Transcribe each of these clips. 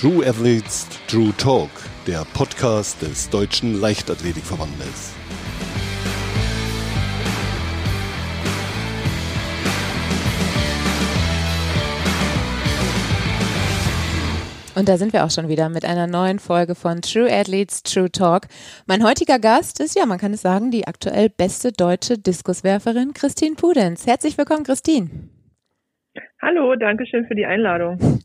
True Athletes True Talk, der Podcast des Deutschen Leichtathletikverbandes. Und da sind wir auch schon wieder mit einer neuen Folge von True Athletes True Talk. Mein heutiger Gast ist, ja, man kann es sagen, die aktuell beste deutsche Diskuswerferin Christine Pudenz. Herzlich willkommen, Christine. Hallo, danke schön für die Einladung.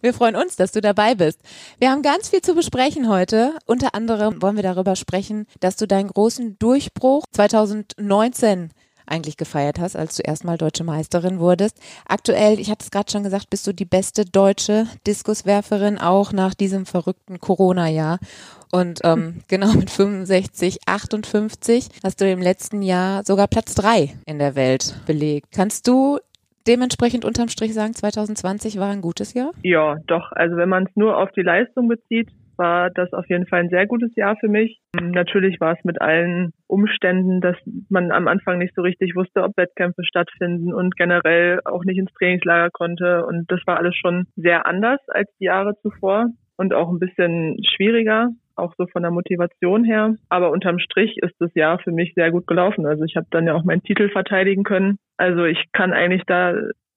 Wir freuen uns, dass du dabei bist. Wir haben ganz viel zu besprechen heute. Unter anderem wollen wir darüber sprechen, dass du deinen großen Durchbruch 2019 eigentlich gefeiert hast, als du erstmal deutsche Meisterin wurdest. Aktuell, ich hatte es gerade schon gesagt, bist du die beste deutsche Diskuswerferin, auch nach diesem verrückten Corona-Jahr. Und ähm, genau mit 65, 58 hast du im letzten Jahr sogar Platz drei in der Welt belegt. Kannst du dementsprechend unterm Strich sagen, 2020 war ein gutes Jahr? Ja, doch. Also wenn man es nur auf die Leistung bezieht, war das auf jeden Fall ein sehr gutes Jahr für mich. Natürlich war es mit allen Umständen, dass man am Anfang nicht so richtig wusste, ob Wettkämpfe stattfinden und generell auch nicht ins Trainingslager konnte. Und das war alles schon sehr anders als die Jahre zuvor und auch ein bisschen schwieriger auch so von der Motivation her. Aber unterm Strich ist das Jahr für mich sehr gut gelaufen. Also ich habe dann ja auch meinen Titel verteidigen können. Also ich kann eigentlich da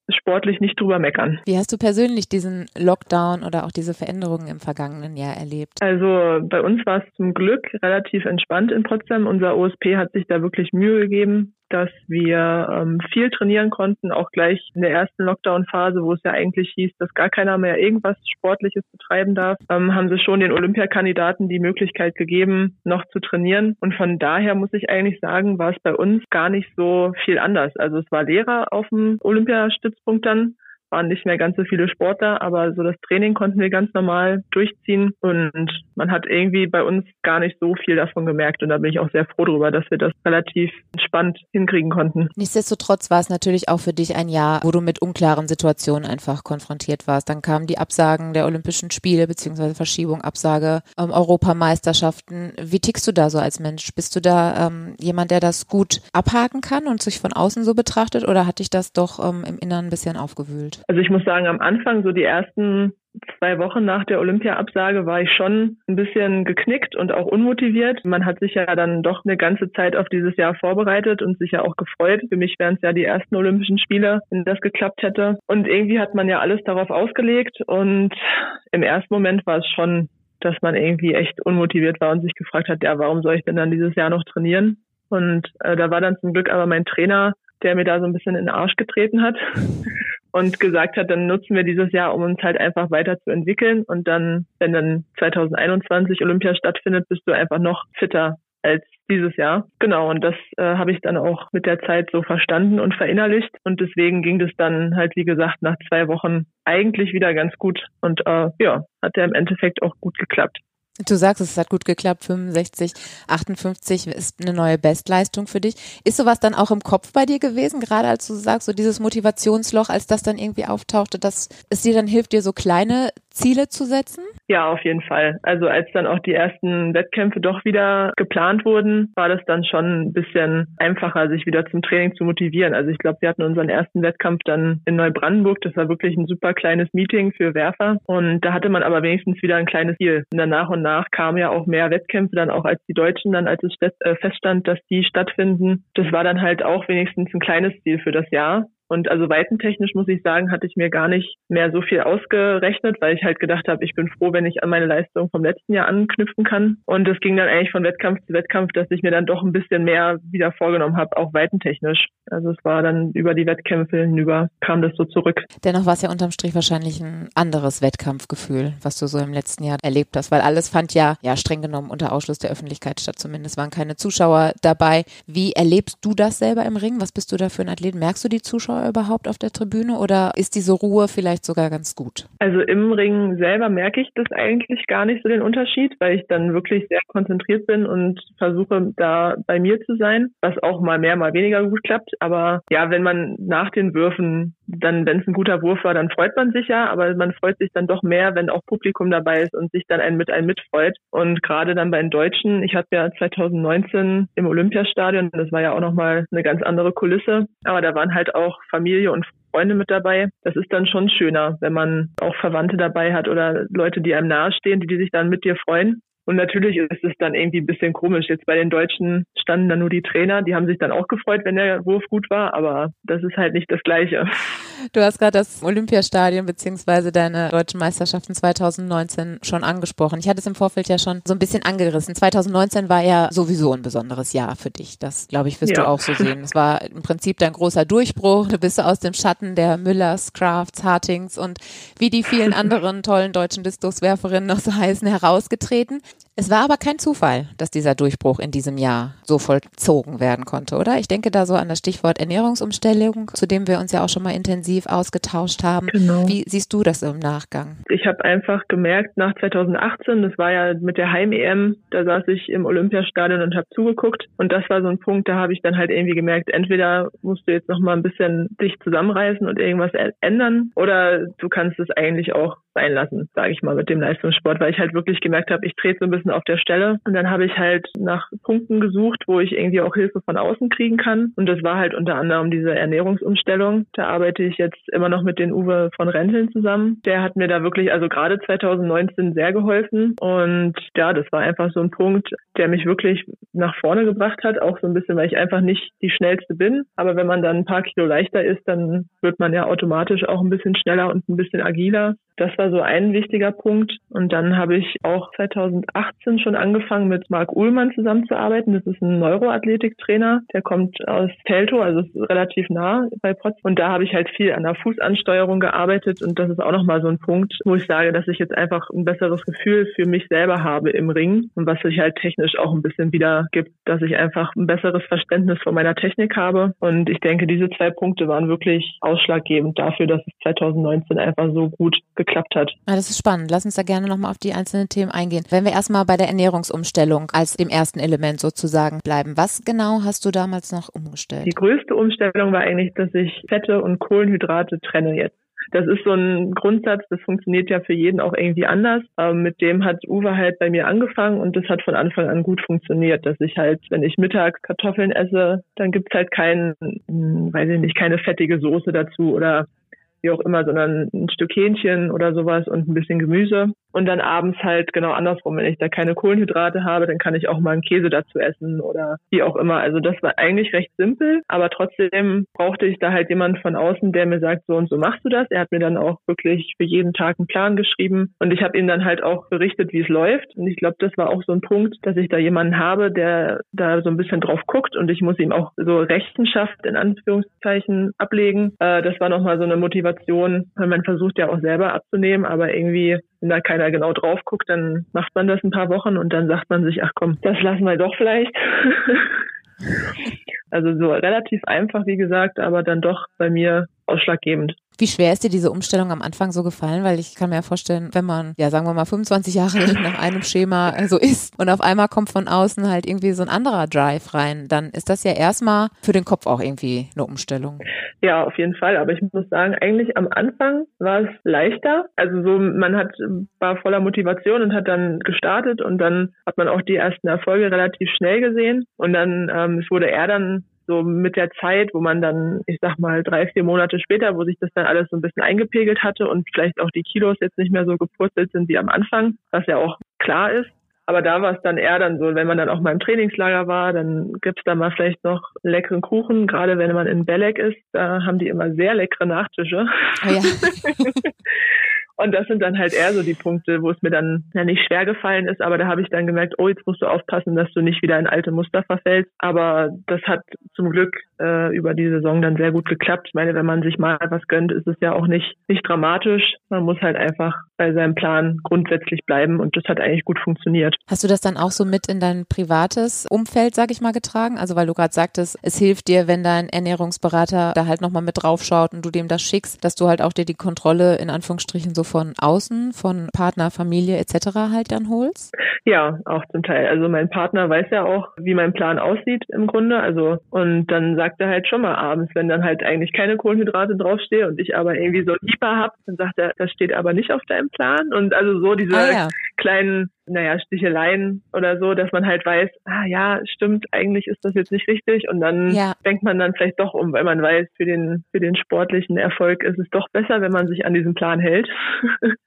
sportlich nicht drüber meckern. Wie hast du persönlich diesen Lockdown oder auch diese Veränderungen im vergangenen Jahr erlebt? Also bei uns war es zum Glück relativ entspannt in Potsdam. Unser OSP hat sich da wirklich Mühe gegeben, dass wir ähm, viel trainieren konnten, auch gleich in der ersten Lockdown-Phase, wo es ja eigentlich hieß, dass gar keiner mehr irgendwas Sportliches betreiben darf, ähm, haben sie schon den Olympiakandidaten die Möglichkeit gegeben, noch zu trainieren. Und von daher muss ich eigentlich sagen, war es bei uns gar nicht so viel anders. Also es war Lehrer auf dem Olympiastützpunkt dann waren nicht mehr ganz so viele Sportler, aber so das Training konnten wir ganz normal durchziehen und man hat irgendwie bei uns gar nicht so viel davon gemerkt und da bin ich auch sehr froh darüber, dass wir das relativ entspannt hinkriegen konnten. Nichtsdestotrotz war es natürlich auch für dich ein Jahr, wo du mit unklaren Situationen einfach konfrontiert warst. Dann kamen die Absagen der Olympischen Spiele beziehungsweise Verschiebung, Absage ähm, Europameisterschaften. Wie tickst du da so als Mensch? Bist du da ähm, jemand, der das gut abhaken kann und sich von außen so betrachtet oder hat dich das doch ähm, im Inneren ein bisschen aufgewühlt? Also ich muss sagen, am Anfang, so die ersten zwei Wochen nach der Olympia-Absage war ich schon ein bisschen geknickt und auch unmotiviert. Man hat sich ja dann doch eine ganze Zeit auf dieses Jahr vorbereitet und sich ja auch gefreut. Für mich wären es ja die ersten Olympischen Spiele, wenn das geklappt hätte. Und irgendwie hat man ja alles darauf ausgelegt und im ersten Moment war es schon, dass man irgendwie echt unmotiviert war und sich gefragt hat, ja, warum soll ich denn dann dieses Jahr noch trainieren? Und äh, da war dann zum Glück aber mein Trainer, der mir da so ein bisschen in den Arsch getreten hat und gesagt hat, dann nutzen wir dieses Jahr, um uns halt einfach weiterzuentwickeln und dann, wenn dann 2021 Olympia stattfindet, bist du einfach noch fitter als dieses Jahr. Genau, und das äh, habe ich dann auch mit der Zeit so verstanden und verinnerlicht. Und deswegen ging das dann halt, wie gesagt, nach zwei Wochen eigentlich wieder ganz gut. Und äh, ja, hat ja im Endeffekt auch gut geklappt. Du sagst, es hat gut geklappt, 65, 58 ist eine neue Bestleistung für dich. Ist sowas dann auch im Kopf bei dir gewesen, gerade als du sagst, so dieses Motivationsloch, als das dann irgendwie auftauchte, dass es dir dann hilft, dir so kleine Ziele zu setzen? Ja, auf jeden Fall. Also als dann auch die ersten Wettkämpfe doch wieder geplant wurden, war das dann schon ein bisschen einfacher, sich wieder zum Training zu motivieren. Also ich glaube, wir hatten unseren ersten Wettkampf dann in Neubrandenburg. Das war wirklich ein super kleines Meeting für Werfer. Und da hatte man aber wenigstens wieder ein kleines Ziel. Und danach und nach kamen ja auch mehr Wettkämpfe dann auch als die Deutschen dann, als es äh, feststand, dass die stattfinden. Das war dann halt auch wenigstens ein kleines Ziel für das Jahr. Und also weitentechnisch muss ich sagen, hatte ich mir gar nicht mehr so viel ausgerechnet, weil ich halt gedacht habe, ich bin froh, wenn ich an meine Leistung vom letzten Jahr anknüpfen kann. Und es ging dann eigentlich von Wettkampf zu Wettkampf, dass ich mir dann doch ein bisschen mehr wieder vorgenommen habe, auch weitentechnisch. Also es war dann über die Wettkämpfe hinüber, kam das so zurück. Dennoch war es ja unterm Strich wahrscheinlich ein anderes Wettkampfgefühl, was du so im letzten Jahr erlebt hast, weil alles fand ja, ja streng genommen unter Ausschluss der Öffentlichkeit statt. Zumindest waren keine Zuschauer dabei. Wie erlebst du das selber im Ring? Was bist du da für ein Athlet? Merkst du die Zuschauer überhaupt auf der Tribüne oder ist diese Ruhe vielleicht sogar ganz gut? Also im Ring selber merke ich das eigentlich gar nicht so den Unterschied, weil ich dann wirklich sehr konzentriert bin und versuche da bei mir zu sein, was auch mal mehr, mal weniger gut klappt. Aber ja, wenn man nach den Würfen dann, wenn es ein guter Wurf war, dann freut man sich ja, aber man freut sich dann doch mehr, wenn auch Publikum dabei ist und sich dann ein mit einem mitfreut. Und gerade dann bei den Deutschen, ich hatte ja 2019 im Olympiastadion, das war ja auch nochmal eine ganz andere Kulisse, aber da waren halt auch Familie und Freunde mit dabei. Das ist dann schon schöner, wenn man auch Verwandte dabei hat oder Leute, die einem nahestehen, die, die sich dann mit dir freuen. Und natürlich ist es dann irgendwie ein bisschen komisch. Jetzt bei den Deutschen standen dann nur die Trainer, die haben sich dann auch gefreut, wenn der Wurf gut war, aber das ist halt nicht das Gleiche. Du hast gerade das Olympiastadion beziehungsweise deine deutschen Meisterschaften 2019 schon angesprochen. Ich hatte es im Vorfeld ja schon so ein bisschen angerissen. 2019 war ja sowieso ein besonderes Jahr für dich. Das, glaube ich, wirst ja. du auch so sehen. Es war im Prinzip dein großer Durchbruch. Du bist aus dem Schatten der Müllers, Crafts, Hartings und wie die vielen anderen tollen deutschen Diskuswerferinnen noch so heißen, herausgetreten. Es war aber kein Zufall, dass dieser Durchbruch in diesem Jahr so vollzogen werden konnte, oder? Ich denke da so an das Stichwort Ernährungsumstellung, zu dem wir uns ja auch schon mal intensiv ausgetauscht haben. Genau. Wie siehst du das im Nachgang? Ich habe einfach gemerkt, nach 2018, das war ja mit der Heim-EM, da saß ich im Olympiastadion und habe zugeguckt. Und das war so ein Punkt, da habe ich dann halt irgendwie gemerkt, entweder musst du jetzt noch mal ein bisschen dich zusammenreißen und irgendwas ändern oder du kannst es eigentlich auch sein lassen, sage ich mal, mit dem Leistungssport, weil ich halt wirklich gemerkt habe, ich trete so ein bisschen auf der Stelle. Und dann habe ich halt nach Punkten gesucht, wo ich irgendwie auch Hilfe von außen kriegen kann. Und das war halt unter anderem diese Ernährungsumstellung. Da arbeite ich jetzt immer noch mit den Uwe von Renteln zusammen. Der hat mir da wirklich, also gerade 2019 sehr geholfen. Und ja, das war einfach so ein Punkt, der mich wirklich nach vorne gebracht hat. Auch so ein bisschen, weil ich einfach nicht die schnellste bin. Aber wenn man dann ein paar Kilo leichter ist, dann wird man ja automatisch auch ein bisschen schneller und ein bisschen agiler. Das war so ein wichtiger Punkt. Und dann habe ich auch 2018 schon angefangen, mit Marc Uhlmann zusammenzuarbeiten. Das ist ein Neuroathletiktrainer. Der kommt aus Teltow, also relativ nah bei Potsdam. Und da habe ich halt viel an der Fußansteuerung gearbeitet. Und das ist auch nochmal so ein Punkt, wo ich sage, dass ich jetzt einfach ein besseres Gefühl für mich selber habe im Ring. Und was sich halt technisch auch ein bisschen wieder gibt, dass ich einfach ein besseres Verständnis von meiner Technik habe. Und ich denke, diese zwei Punkte waren wirklich ausschlaggebend dafür, dass es 2019 einfach so gut geklappt hat. Ja, das ist spannend. Lass uns da gerne nochmal auf die einzelnen Themen eingehen. Wenn wir erstmal bei der Ernährungsumstellung als dem ersten Element sozusagen bleiben, was genau hast du damals noch umgestellt? Die größte Umstellung war eigentlich, dass ich Fette und Kohlenhydrate trenne jetzt. Das ist so ein Grundsatz, das funktioniert ja für jeden auch irgendwie anders. Ähm, mit dem hat Uwe halt bei mir angefangen und das hat von Anfang an gut funktioniert, dass ich halt, wenn ich mittags Kartoffeln esse, dann gibt's halt kein, hm, weiß ich nicht, keine fettige Soße dazu oder wie auch immer, sondern ein Stück Hähnchen oder sowas und ein bisschen Gemüse. Und dann abends halt genau andersrum. Wenn ich da keine Kohlenhydrate habe, dann kann ich auch mal einen Käse dazu essen oder wie auch immer. Also das war eigentlich recht simpel, aber trotzdem brauchte ich da halt jemanden von außen, der mir sagt, so und so machst du das. Er hat mir dann auch wirklich für jeden Tag einen Plan geschrieben und ich habe ihm dann halt auch berichtet, wie es läuft. Und ich glaube, das war auch so ein Punkt, dass ich da jemanden habe, der da so ein bisschen drauf guckt und ich muss ihm auch so Rechenschaft in Anführungszeichen ablegen. Äh, das war nochmal so eine Motivation, weil man versucht ja auch selber abzunehmen, aber irgendwie wenn da keiner genau drauf guckt, dann macht man das ein paar Wochen und dann sagt man sich, ach komm, das lassen wir doch vielleicht. also so relativ einfach, wie gesagt, aber dann doch bei mir ausschlaggebend. Wie schwer ist dir diese Umstellung am Anfang so gefallen? Weil ich kann mir ja vorstellen, wenn man, ja, sagen wir mal 25 Jahre nach einem Schema so ist und auf einmal kommt von außen halt irgendwie so ein anderer Drive rein, dann ist das ja erstmal für den Kopf auch irgendwie eine Umstellung. Ja, auf jeden Fall. Aber ich muss sagen, eigentlich am Anfang war es leichter. Also so, man hat, war voller Motivation und hat dann gestartet und dann hat man auch die ersten Erfolge relativ schnell gesehen. Und dann, ähm, es wurde eher dann so mit der Zeit, wo man dann, ich sag mal, drei, vier Monate später, wo sich das dann alles so ein bisschen eingepegelt hatte und vielleicht auch die Kilos jetzt nicht mehr so gepurzelt sind wie am Anfang, was ja auch klar ist. Aber da war es dann eher dann so, wenn man dann auch mal im Trainingslager war, dann gibt's da mal vielleicht noch leckeren Kuchen. Gerade wenn man in Belek ist, da haben die immer sehr leckere Nachtische. Oh ja. Und das sind dann halt eher so die Punkte, wo es mir dann ja nicht schwer gefallen ist, aber da habe ich dann gemerkt, oh, jetzt musst du aufpassen, dass du nicht wieder in alte Muster verfällst. Aber das hat zum Glück äh, über die Saison dann sehr gut geklappt. Ich meine, wenn man sich mal was gönnt, ist es ja auch nicht, nicht dramatisch. Man muss halt einfach bei seinem Plan grundsätzlich bleiben und das hat eigentlich gut funktioniert. Hast du das dann auch so mit in dein privates Umfeld, sag ich mal, getragen? Also weil du gerade sagtest, es hilft dir, wenn dein Ernährungsberater da halt nochmal mit draufschaut und du dem das schickst, dass du halt auch dir die Kontrolle in Anführungsstrichen so von außen, von Partner, Familie etc. halt dann holst? Ja, auch zum Teil. Also mein Partner weiß ja auch, wie mein Plan aussieht im Grunde. Also und dann sagt er halt schon mal abends, wenn dann halt eigentlich keine Kohlenhydrate draufstehen und ich aber irgendwie so ein Hyper hab, dann sagt er, das steht aber nicht auf deinem Plan. Und also so diese ah, ja. Kleinen, naja, Sticheleien oder so, dass man halt weiß, ah ja, stimmt, eigentlich ist das jetzt nicht richtig und dann ja. denkt man dann vielleicht doch um, weil man weiß, für den, für den sportlichen Erfolg ist es doch besser, wenn man sich an diesen Plan hält.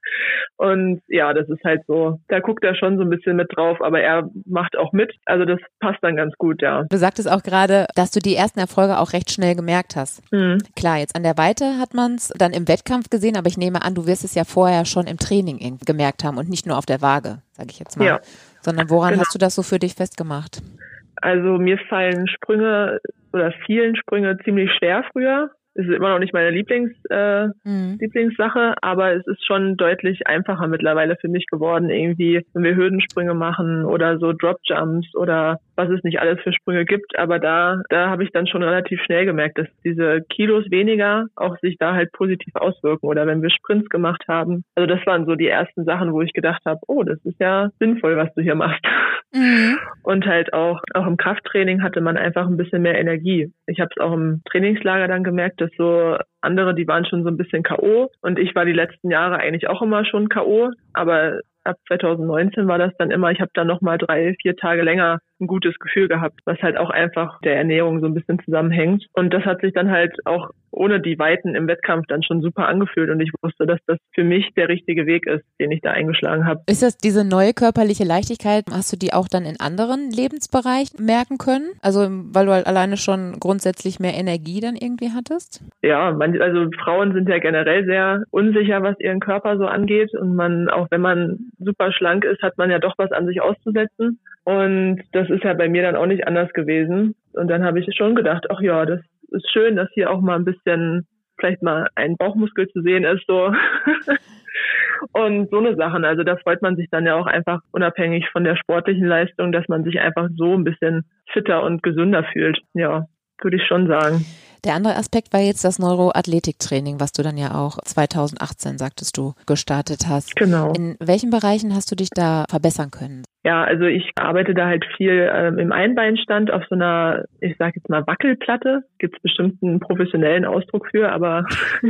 und ja, das ist halt so, da guckt er schon so ein bisschen mit drauf, aber er macht auch mit. Also das passt dann ganz gut, ja. Du sagtest auch gerade, dass du die ersten Erfolge auch recht schnell gemerkt hast. Mhm. Klar, jetzt an der Weite hat man es dann im Wettkampf gesehen, aber ich nehme an, du wirst es ja vorher schon im Training gemerkt haben und nicht nur auf der Waage, sage ich jetzt mal. Ja. Sondern woran genau. hast du das so für dich festgemacht? Also mir fallen Sprünge oder vielen Sprünge ziemlich schwer früher es ist immer noch nicht meine Lieblings, äh, mhm. Lieblingssache, aber es ist schon deutlich einfacher mittlerweile für mich geworden, irgendwie, wenn wir Hürdensprünge machen oder so Dropjumps oder was es nicht alles für Sprünge gibt. Aber da, da habe ich dann schon relativ schnell gemerkt, dass diese Kilos weniger auch sich da halt positiv auswirken. Oder wenn wir Sprints gemacht haben. Also das waren so die ersten Sachen, wo ich gedacht habe, oh, das ist ja sinnvoll, was du hier machst. Mhm. Und halt auch, auch im Krafttraining hatte man einfach ein bisschen mehr Energie. Ich habe es auch im Trainingslager dann gemerkt, dass so andere, die waren schon so ein bisschen K.O. Und ich war die letzten Jahre eigentlich auch immer schon K.O. Aber ab 2019 war das dann immer, ich habe dann nochmal drei, vier Tage länger ein gutes Gefühl gehabt, was halt auch einfach der Ernährung so ein bisschen zusammenhängt. Und das hat sich dann halt auch ohne die Weiten im Wettkampf dann schon super angefühlt und ich wusste, dass das für mich der richtige Weg ist, den ich da eingeschlagen habe. Ist das diese neue körperliche Leichtigkeit, hast du die auch dann in anderen Lebensbereichen merken können? Also weil du halt alleine schon grundsätzlich mehr Energie dann irgendwie hattest? Ja, man, also Frauen sind ja generell sehr unsicher, was ihren Körper so angeht und man, auch wenn man super schlank ist, hat man ja doch was an sich auszusetzen. Und das ist ja bei mir dann auch nicht anders gewesen. Und dann habe ich schon gedacht, ach ja, das ist schön, dass hier auch mal ein bisschen vielleicht mal ein Bauchmuskel zu sehen ist, so. und so eine Sachen. Also da freut man sich dann ja auch einfach unabhängig von der sportlichen Leistung, dass man sich einfach so ein bisschen fitter und gesünder fühlt. Ja, würde ich schon sagen. Der andere Aspekt war jetzt das Neuroathletiktraining, was du dann ja auch 2018, sagtest du, gestartet hast. Genau. In welchen Bereichen hast du dich da verbessern können? Ja, also ich arbeite da halt viel ähm, im Einbeinstand auf so einer, ich sage jetzt mal Wackelplatte. Gibt es bestimmt einen professionellen Ausdruck für, aber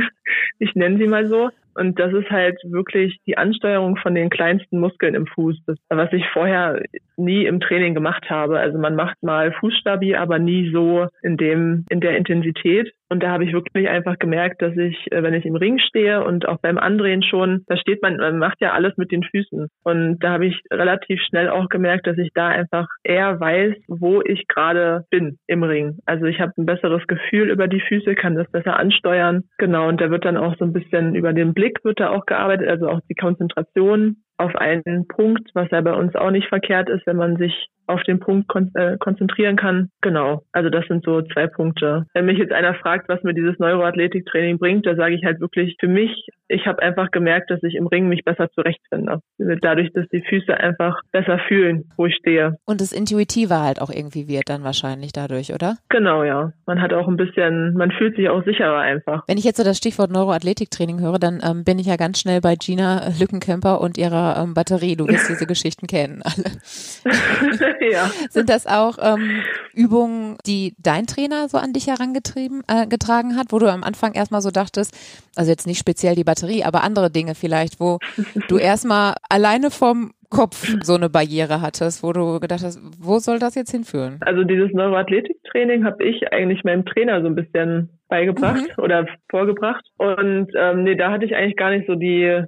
ich nenne sie mal so. Und das ist halt wirklich die Ansteuerung von den kleinsten Muskeln im Fuß, das, was ich vorher nie im Training gemacht habe. Also man macht mal Fußstabi, aber nie so in dem, in der Intensität. Und da habe ich wirklich einfach gemerkt, dass ich, äh, wenn ich im Ring stehe und auch beim Andrehen schon, da steht man, man macht ja alles mit den Füßen. Und da habe ich relativ schnell auch gemerkt, dass ich da einfach eher weiß, wo ich gerade bin im Ring. Also ich habe ein besseres Gefühl über die Füße, kann das besser ansteuern. Genau, und da wird dann auch so ein bisschen über den Blick wird da auch gearbeitet, also auch die Konzentration auf einen Punkt, was ja bei uns auch nicht verkehrt ist, wenn man sich auf den Punkt kon äh, konzentrieren kann. Genau. Also das sind so zwei Punkte. Wenn mich jetzt einer fragt, was mir dieses Neuroathletiktraining bringt, da sage ich halt wirklich für mich, ich habe einfach gemerkt, dass ich im Ring mich besser zurechtfinde. Dadurch, dass die Füße einfach besser fühlen, wo ich stehe. Und das Intuitive halt auch irgendwie wird dann wahrscheinlich dadurch, oder? Genau, ja. Man hat auch ein bisschen, man fühlt sich auch sicherer einfach. Wenn ich jetzt so das Stichwort Neuroathletiktraining höre, dann ähm, bin ich ja ganz schnell bei Gina Lückenkämper und ihrer ähm, Batterie. Du wirst diese Geschichten kennen, alle. ja. Sind das auch ähm, Übungen, die dein Trainer so an dich herangetrieben äh, getragen hat, wo du am Anfang erstmal so dachtest, also jetzt nicht speziell die Batterie, aber andere Dinge vielleicht, wo du erstmal alleine vom Kopf so eine Barriere hattest, wo du gedacht hast, wo soll das jetzt hinführen? Also dieses Neuroathletiktraining habe ich eigentlich meinem Trainer so ein bisschen beigebracht mhm. oder vorgebracht. Und ähm, nee, da hatte ich eigentlich gar nicht so die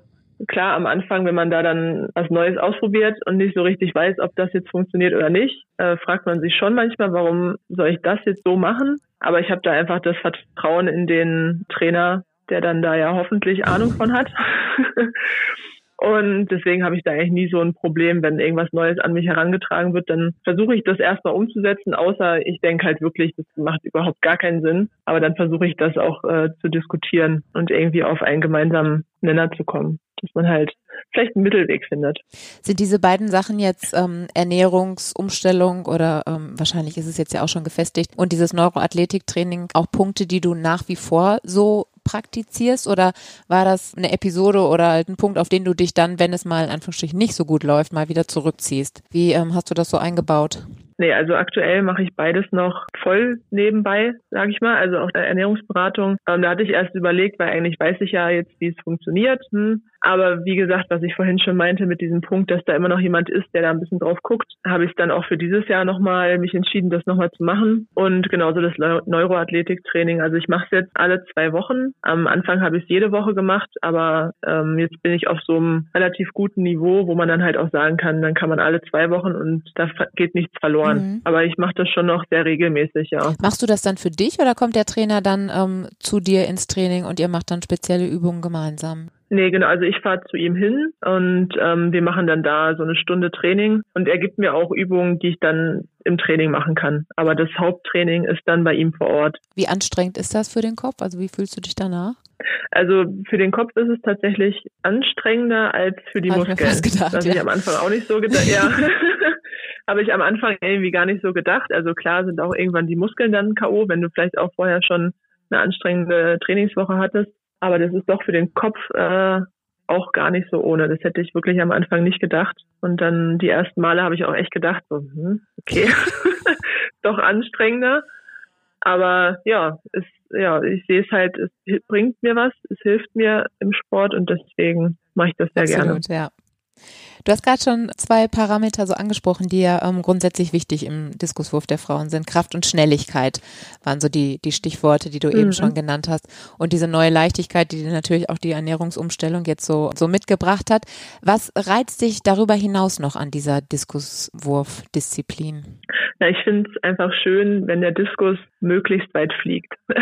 klar, am Anfang, wenn man da dann was Neues ausprobiert und nicht so richtig weiß, ob das jetzt funktioniert oder nicht, äh, fragt man sich schon manchmal, warum soll ich das jetzt so machen? Aber ich habe da einfach das Vertrauen in den Trainer, der dann da ja hoffentlich Ahnung von hat. Und deswegen habe ich da eigentlich nie so ein Problem, wenn irgendwas Neues an mich herangetragen wird, dann versuche ich das erstmal umzusetzen, außer ich denke halt wirklich, das macht überhaupt gar keinen Sinn. Aber dann versuche ich das auch äh, zu diskutieren und irgendwie auf einen gemeinsamen Nenner zu kommen dass man halt vielleicht einen Mittelweg findet. Sind diese beiden Sachen jetzt ähm, Ernährungsumstellung oder ähm, wahrscheinlich ist es jetzt ja auch schon gefestigt und dieses Neuroathletiktraining auch Punkte, die du nach wie vor so praktizierst oder war das eine Episode oder halt ein Punkt, auf den du dich dann, wenn es mal in Anführungsstrichen nicht so gut läuft, mal wieder zurückziehst? Wie ähm, hast du das so eingebaut? Nee, also aktuell mache ich beides noch voll nebenbei, sage ich mal. Also auch Ernährungsberatung. Ähm, da hatte ich erst überlegt, weil eigentlich weiß ich ja jetzt, wie es funktioniert. Hm, Aber wie gesagt, was ich vorhin schon meinte mit diesem Punkt, dass da immer noch jemand ist, der da ein bisschen drauf guckt, habe ich dann auch für dieses Jahr nochmal mich entschieden, das nochmal zu machen. Und genauso das Neuroathletiktraining. Also ich mache es jetzt alle zwei Wochen. Am Anfang habe ich es jede Woche gemacht, aber ähm, jetzt bin ich auf so einem relativ guten Niveau, wo man dann halt auch sagen kann, dann kann man alle zwei Wochen und da geht nichts verloren. Mhm. Aber ich mache das schon noch sehr regelmäßig, ja. Machst du das dann für dich oder kommt der Trainer dann ähm, zu dir ins Training und ihr macht dann spezielle Übungen gemeinsam? Nee, genau. Also ich fahre zu ihm hin und ähm, wir machen dann da so eine Stunde Training und er gibt mir auch Übungen, die ich dann im Training machen kann. Aber das Haupttraining ist dann bei ihm vor Ort. Wie anstrengend ist das für den Kopf? Also wie fühlst du dich danach? Also für den Kopf ist es tatsächlich anstrengender als für die Hab Muskeln. Ich mir fast gedacht, was ja. ich am Anfang auch nicht so gedacht. ja. Habe ich am Anfang irgendwie gar nicht so gedacht. Also klar sind auch irgendwann die Muskeln dann K.O., wenn du vielleicht auch vorher schon eine anstrengende Trainingswoche hattest. Aber das ist doch für den Kopf äh, auch gar nicht so ohne. Das hätte ich wirklich am Anfang nicht gedacht. Und dann die ersten Male habe ich auch echt gedacht, so, hm, okay, doch anstrengender. Aber ja, es, ja, ich sehe es halt, es bringt mir was, es hilft mir im Sport und deswegen mache ich das sehr Absolut, gerne. Ja. Du hast gerade schon zwei Parameter so angesprochen, die ja ähm, grundsätzlich wichtig im Diskuswurf der Frauen sind. Kraft und Schnelligkeit waren so die, die Stichworte, die du mhm. eben schon genannt hast. Und diese neue Leichtigkeit, die dir natürlich auch die Ernährungsumstellung jetzt so, so mitgebracht hat. Was reizt dich darüber hinaus noch an dieser Diskuswurfdisziplin? Ja, ich finde es einfach schön, wenn der Diskus möglichst weit fliegt.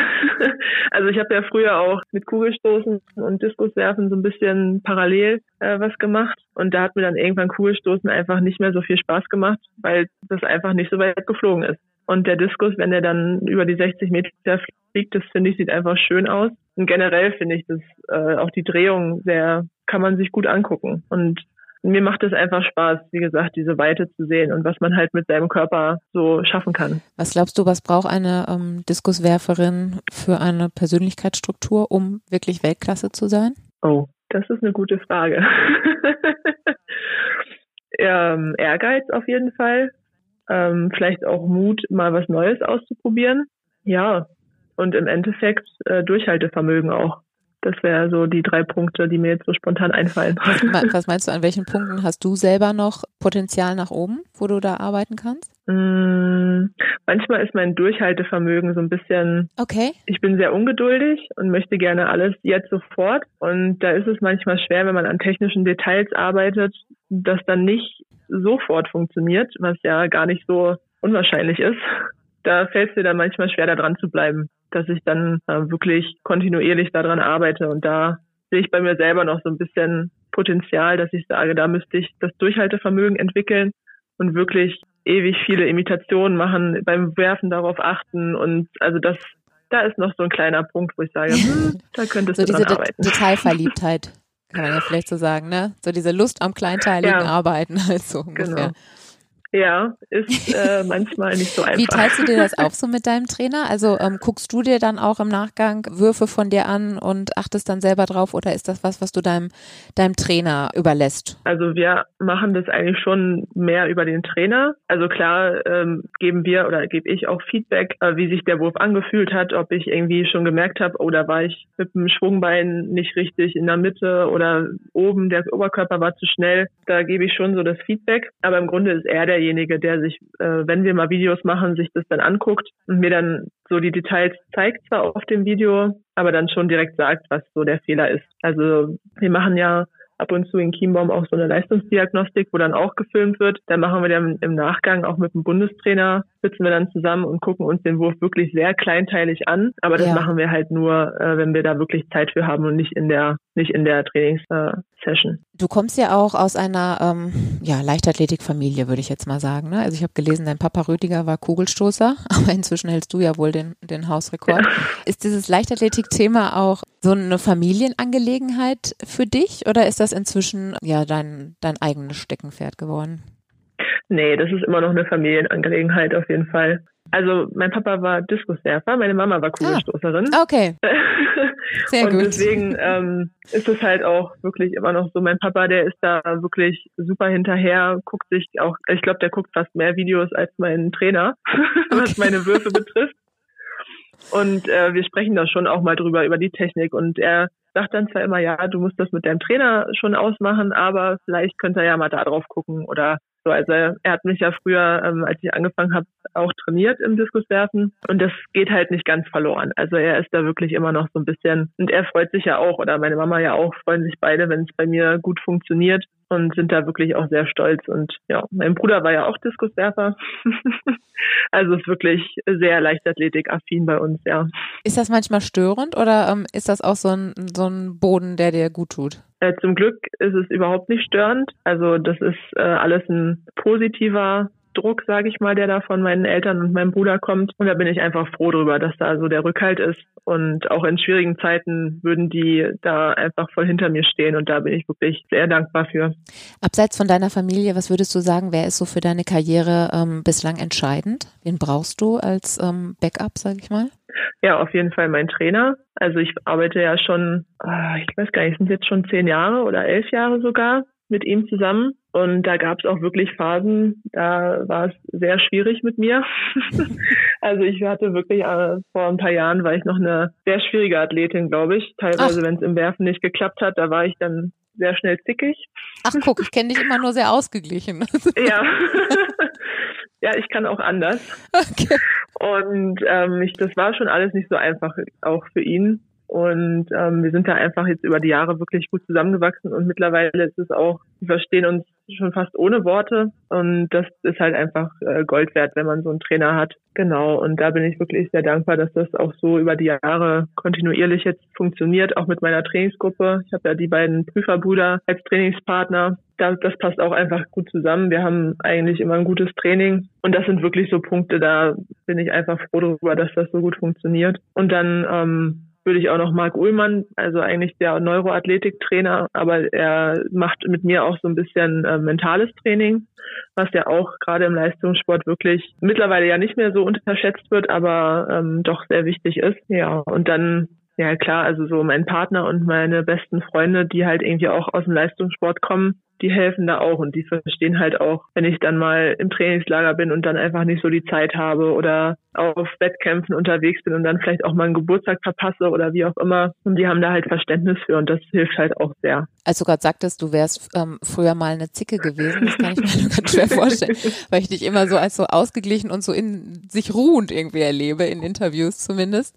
also ich habe ja früher auch mit Kugelstoßen und Diskuswerfen so ein bisschen parallel äh, was gemacht. Und da hat mir dann irgendwann Kugelstoßen einfach nicht mehr so viel Spaß gemacht, weil das einfach nicht so weit geflogen ist. Und der Diskus, wenn der dann über die 60 Meter fliegt, das finde ich, sieht einfach schön aus. Und generell finde ich das äh, auch die Drehung sehr, kann man sich gut angucken. Und mir macht es einfach Spaß, wie gesagt, diese Weite zu sehen und was man halt mit seinem Körper so schaffen kann. Was glaubst du, was braucht eine ähm, Diskuswerferin für eine Persönlichkeitsstruktur, um wirklich Weltklasse zu sein? Oh, das ist eine gute Frage. ähm, Ehrgeiz auf jeden Fall. Ähm, vielleicht auch Mut, mal was Neues auszuprobieren. Ja, und im Endeffekt äh, Durchhaltevermögen auch. Das wäre so die drei Punkte, die mir jetzt so spontan einfallen. Was, was, meinst du, an welchen Punkten hast du selber noch Potenzial nach oben, wo du da arbeiten kannst? Mm, manchmal ist mein Durchhaltevermögen so ein bisschen. Okay. Ich bin sehr ungeduldig und möchte gerne alles jetzt sofort. Und da ist es manchmal schwer, wenn man an technischen Details arbeitet, das dann nicht sofort funktioniert, was ja gar nicht so unwahrscheinlich ist. Da fällt es mir dann manchmal schwer, da dran zu bleiben dass ich dann äh, wirklich kontinuierlich daran arbeite. Und da sehe ich bei mir selber noch so ein bisschen Potenzial, dass ich sage, da müsste ich das Durchhaltevermögen entwickeln und wirklich ewig viele Imitationen machen, beim Werfen darauf achten und also das, da ist noch so ein kleiner Punkt, wo ich sage, hm, da könntest so du diese dran arbeiten. Detailverliebtheit, kann man ja vielleicht so sagen, ne? So diese Lust am kleinteiligen Ja. Arbeiten halt so ungefähr. Genau. Ja, ist äh, manchmal nicht so einfach. Wie teilst du dir das auf so mit deinem Trainer? Also ähm, guckst du dir dann auch im Nachgang Würfe von dir an und achtest dann selber drauf oder ist das was, was du deinem, deinem Trainer überlässt? Also wir machen das eigentlich schon mehr über den Trainer. Also klar ähm, geben wir oder gebe ich auch Feedback, äh, wie sich der Wurf angefühlt hat, ob ich irgendwie schon gemerkt habe, oh, da war ich mit dem Schwungbein nicht richtig in der Mitte oder oben, der Oberkörper war zu schnell. Da gebe ich schon so das Feedback. Aber im Grunde ist er derjenige, der sich, äh, wenn wir mal Videos machen, sich das dann anguckt und mir dann so die Details zeigt zwar auf dem Video, aber dann schon direkt sagt, was so der Fehler ist. Also wir machen ja ab und zu in Chiembaum auch so eine Leistungsdiagnostik, wo dann auch gefilmt wird. Da machen wir dann im Nachgang auch mit dem Bundestrainer, sitzen wir dann zusammen und gucken uns den Wurf wirklich sehr kleinteilig an. Aber das Ja. machen wir halt nur, äh, wenn wir da wirklich Zeit für haben und nicht in der nicht in der Trainingssession. Du kommst ja auch aus einer ähm, ja, Leichtathletikfamilie, würde ich jetzt mal sagen. Ne? Also ich habe gelesen, dein Papa Rüdiger war Kugelstoßer, aber inzwischen hältst du ja wohl den, den Hausrekord. Ist dieses Leichtathletik-Thema auch so eine Familienangelegenheit für dich oder ist das inzwischen ja dein, dein eigenes Steckenpferd geworden? Nee, das ist immer noch eine Familienangelegenheit auf jeden Fall. Also mein Papa war Diskuswerfer, meine Mama war Kugelstoßerin. Okay, sehr und gut. deswegen ähm, ist es halt auch wirklich immer noch so. Mein Papa, der ist da wirklich super hinterher, guckt sich auch, ich glaube, der guckt fast mehr Videos als mein Trainer, was meine Würfe betrifft. Und äh, wir sprechen da schon auch mal drüber, über die Technik. Und er sagt dann zwar immer, ja, du musst das mit deinem Trainer schon ausmachen, aber vielleicht könnte er ja mal da drauf gucken oder so. Also er hat mich ja früher, ähm, als ich angefangen habe, auch trainiert im Diskuswerfen und das geht halt nicht ganz verloren. Also er ist da wirklich immer noch so ein bisschen und er freut sich ja auch oder meine Mama ja auch, freuen sich beide, wenn es bei mir gut funktioniert und sind da wirklich auch sehr stolz. Und ja, mein Bruder war ja auch Diskuswerfer. also ist wirklich sehr Leichtathletik-affin bei uns, ja. Ist das manchmal störend oder ähm, ist das auch so ein, so ein Boden, der dir gut tut? Äh, zum Glück ist es überhaupt nicht störend. Also das ist äh, alles ein positiver Druck, sage ich mal, der da von meinen Eltern und meinem Bruder kommt. Und da bin ich einfach froh drüber, dass da so der Rückhalt ist. Und auch in schwierigen Zeiten würden die da einfach voll hinter mir stehen. Und da bin ich wirklich sehr dankbar für. Abseits von deiner Familie, was würdest du sagen, wer ist so für deine Karriere ähm, bislang entscheidend? Wen brauchst du als ähm, Backup, sage ich mal? Ja, auf jeden Fall mein Trainer. Also ich arbeite ja schon, ah, ich weiß gar nicht, sind jetzt schon zehn Jahre oder elf Jahre sogar mit ihm zusammen. Und da gab es auch wirklich Phasen, da war es sehr schwierig mit mir. also ich hatte wirklich, äh, vor ein paar Jahren war ich noch eine sehr schwierige Athletin, glaube ich. Teilweise, wenn es im Werfen nicht geklappt hat, da war ich dann sehr schnell zickig. Ach guck, ich kenne dich immer nur sehr ausgeglichen. ja. ja, ich kann auch anders. Okay. Und ähm, ich, das war schon alles nicht so einfach, auch für ihn. Und ähm, wir sind da einfach jetzt über die Jahre wirklich gut zusammengewachsen und mittlerweile ist es auch, wir verstehen uns schon fast ohne Worte und das ist halt einfach äh, Gold wert, wenn man so einen Trainer hat. Genau, und da bin ich wirklich sehr dankbar, dass das auch so über die Jahre kontinuierlich jetzt funktioniert, auch mit meiner Trainingsgruppe. Ich habe ja die beiden Prüferbrüder als Trainingspartner. Das, das passt auch einfach gut zusammen. Wir haben eigentlich immer ein gutes Training und das sind wirklich so Punkte, da bin ich einfach froh darüber, dass das so gut funktioniert. Und dann ähm, würde ich auch noch Marc Ullmann, also eigentlich der Neuroathletiktrainer, aber er macht mit mir auch so ein bisschen äh, mentales Training, was ja auch gerade im Leistungssport wirklich mittlerweile ja nicht mehr so unterschätzt wird, aber ähm, doch sehr wichtig ist. Ja, und dann ja klar, also so mein Partner und meine besten Freunde, die halt irgendwie auch aus dem Leistungssport kommen, die helfen da auch und die verstehen halt auch, wenn ich dann mal im Trainingslager bin und dann einfach nicht so die Zeit habe oder auf Wettkämpfen unterwegs bin und dann vielleicht auch mal einen Geburtstag verpasse oder wie auch immer. Und die haben da halt Verständnis für und das hilft halt auch sehr. Als du gerade sagtest, du wärst ähm, früher mal eine Zicke gewesen, das kann ich mir ganz schwer vorstellen, weil ich dich immer so als so ausgeglichen und so in sich ruhend irgendwie erlebe, in Interviews zumindest.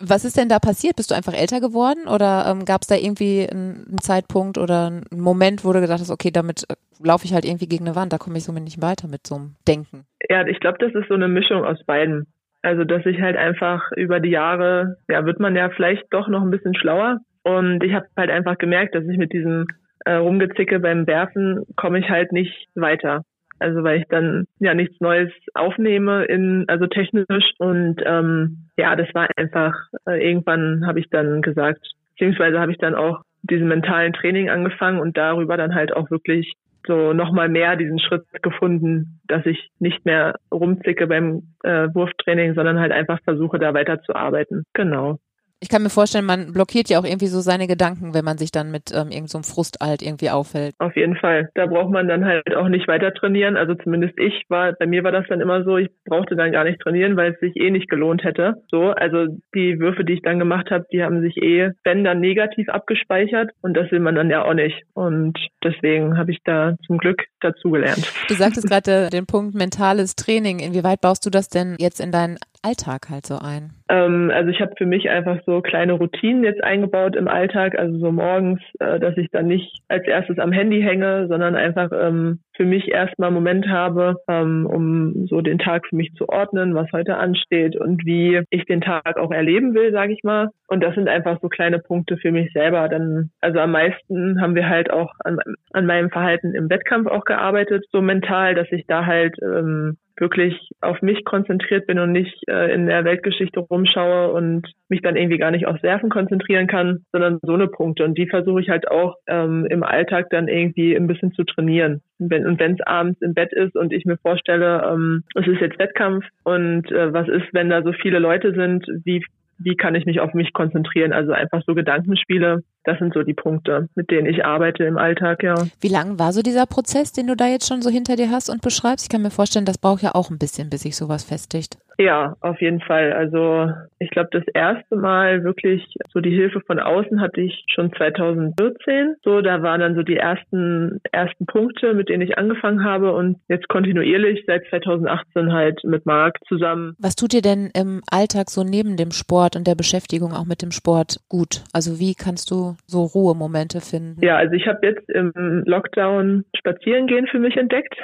Was ist denn da passiert? Bist du einfach älter geworden oder ähm, gab es da irgendwie einen, Zeitpunkt oder einen Moment, wo du gedacht hast, okay, damit äh, laufe ich halt irgendwie gegen eine Wand, da komme ich somit nicht weiter mit so einem Denken? Ja, ich glaube, das ist so eine Mischung aus beiden. Also, dass ich halt einfach über die Jahre, ja, wird man ja vielleicht doch noch ein bisschen schlauer. Und ich habe halt einfach gemerkt, dass ich mit diesem äh, Rumgezicke beim Werfen komme ich halt nicht weiter. Also weil ich dann ja nichts Neues aufnehme in also technisch und ähm, ja, das war einfach äh, irgendwann habe ich dann gesagt, beziehungsweise habe ich dann auch diesen mentalen Training angefangen und darüber dann halt auch wirklich so nochmal mehr diesen Schritt gefunden, dass ich nicht mehr rumzicke beim äh, Wurftraining, sondern halt einfach versuche, da weiterzuarbeiten. Genau. Ich kann mir vorstellen, man blockiert ja auch irgendwie so seine Gedanken, wenn man sich dann mit ähm, irgendeinem so Frustalt irgendwie auffällt. Auf jeden Fall. Da braucht man dann halt auch nicht weiter trainieren. Also zumindest ich war, bei mir war das dann immer so, ich brauchte dann gar nicht trainieren, weil es sich eh nicht gelohnt hätte. So, also die Würfe, die ich dann gemacht habe, die haben sich eh, wenn dann negativ abgespeichert und das will man dann ja auch nicht. Und deswegen habe ich da zum Glück dazugelernt. Du sagtest gerade den Punkt mentales Training. Inwieweit baust du das denn jetzt in deinen Alltag halt so ein? Ähm, also ich habe für mich einfach so kleine Routinen jetzt eingebaut im Alltag, also so morgens, äh, dass ich dann nicht als erstes am Handy hänge, sondern einfach ähm, für mich erstmal einen Moment habe, ähm, um so den Tag für mich zu ordnen, was heute ansteht und wie ich den Tag auch erleben will, sage ich mal. Und das sind einfach so kleine Punkte für mich selber. Dann, also am meisten haben wir halt auch an, an meinem Verhalten im Wettkampf auch gearbeitet, so mental, dass ich da halt ähm, wirklich auf mich konzentriert bin und nicht äh, in der Weltgeschichte rumschaue und mich dann irgendwie gar nicht aufs Werfen konzentrieren kann, sondern so eine Punkte. Und die versuche ich halt auch ähm, im Alltag dann irgendwie ein bisschen zu trainieren. Und wenn es abends im Bett ist und ich mir vorstelle, ähm, es ist jetzt Wettkampf und äh, was ist, wenn da so viele Leute sind, wie wie kann ich mich auf mich konzentrieren? Also einfach so Gedankenspiele. Das sind so die Punkte, mit denen ich arbeite im Alltag, ja. Wie lang war so dieser Prozess, den du da jetzt schon so hinter dir hast und beschreibst? Ich kann mir vorstellen, das braucht ja auch ein bisschen, bis sich sowas festigt. Ja, auf jeden Fall. Also ich glaube, das erste Mal wirklich so die Hilfe von außen hatte ich schon 2014. So, da waren dann so die ersten ersten Punkte, mit denen ich angefangen habe und jetzt kontinuierlich seit 2018 halt mit Marc zusammen. Was tut dir denn im Alltag so neben dem Sport und der Beschäftigung auch mit dem Sport gut? Also wie kannst du so Ruhemomente finden? Ja, also ich habe jetzt im Lockdown Spazierengehen für mich entdeckt.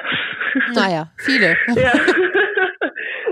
Naja, viele. ja.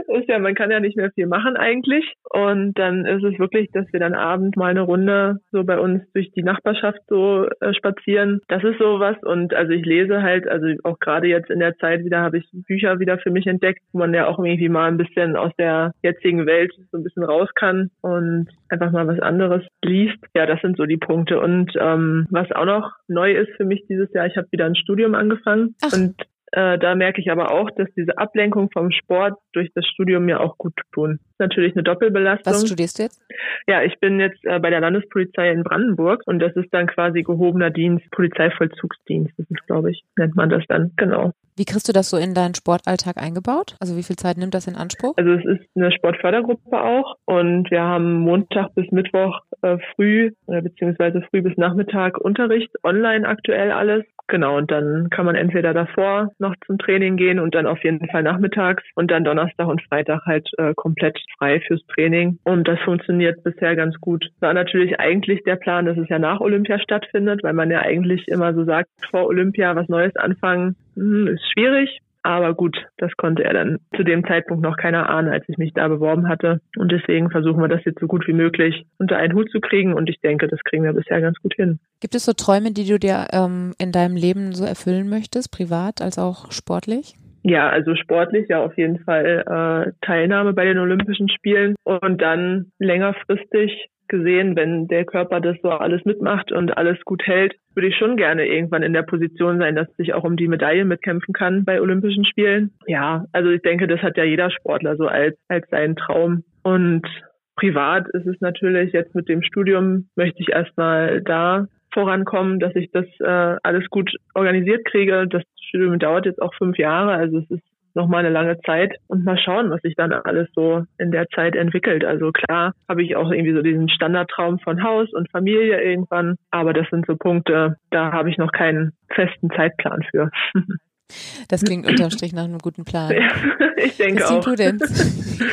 ist ja, man kann ja nicht mehr viel machen eigentlich. Und dann ist es wirklich, dass wir dann abends mal eine Runde so bei uns durch die Nachbarschaft so äh, spazieren. Das ist sowas. Und also ich lese halt, also auch gerade jetzt in der Zeit wieder habe ich Bücher wieder für mich entdeckt, wo man ja auch irgendwie mal ein bisschen aus der jetzigen Welt so ein bisschen raus kann und einfach mal was anderes liest. Ja, das sind so die Punkte. Und ähm, was auch noch neu ist für mich dieses Jahr, ich habe wieder ein Studium angefangen Ach. und äh, da merke ich aber auch, dass diese Ablenkung vom Sport durch das Studium mir auch gut tun. Natürlich eine Doppelbelastung. Was studierst du jetzt? Ja, ich bin jetzt äh, bei der Landespolizei in Brandenburg und das ist dann quasi gehobener Dienst, Polizeivollzugsdienst, das ist, glaube ich, nennt man das dann, genau. Wie kriegst du das so in deinen Sportalltag eingebaut? Also wie viel Zeit nimmt das in Anspruch? Also es ist eine Sportfördergruppe auch und wir haben Montag bis Mittwoch äh, früh äh, beziehungsweise früh bis Nachmittag Unterricht, online aktuell alles. Genau, und dann kann man entweder davor noch zum Training gehen und dann auf jeden Fall nachmittags und dann Donnerstag und Freitag halt äh, komplett frei fürs Training. Und das funktioniert bisher ganz gut. War natürlich eigentlich der Plan, dass es ja nach Olympia stattfindet, weil man ja eigentlich immer so sagt, vor Olympia was Neues anfangen, hm, ist schwierig. Aber gut, das konnte er dann zu dem Zeitpunkt noch keiner ahnen, als ich mich da beworben hatte. Und deswegen versuchen wir das jetzt so gut wie möglich unter einen Hut zu kriegen. Und ich denke, das kriegen wir bisher ganz gut hin. Gibt es so Träume, die du dir ähm, in deinem Leben so erfüllen möchtest, privat als auch sportlich? Ja, also sportlich ja auf jeden Fall äh, Teilnahme bei den Olympischen Spielen und dann längerfristig gesehen, wenn der Körper das so alles mitmacht und alles gut hält, würde ich schon gerne irgendwann in der Position sein, dass ich auch um die Medaillen mitkämpfen kann bei Olympischen Spielen. Ja, also ich denke, das hat ja jeder Sportler so als, als seinen Traum. Und privat ist es natürlich jetzt mit dem Studium, möchte ich erstmal da vorankommen, dass ich das äh, alles gut organisiert kriege. Das Studium dauert jetzt auch fünf Jahre, also es ist noch mal eine lange Zeit und mal schauen, was sich dann alles so in der Zeit entwickelt. Also klar habe ich auch irgendwie so diesen Standardtraum von Haus und Familie irgendwann, aber das sind so Punkte, da habe ich noch keinen festen Zeitplan für. Das klingt unterm Strich nach einem guten Plan. Ja, ich denke Christine auch. Pudenz.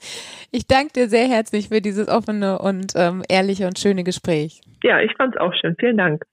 Ich danke dir sehr herzlich für dieses offene und ähm, ehrliche und schöne Gespräch. Ja, ich fand es auch schön. Vielen Dank.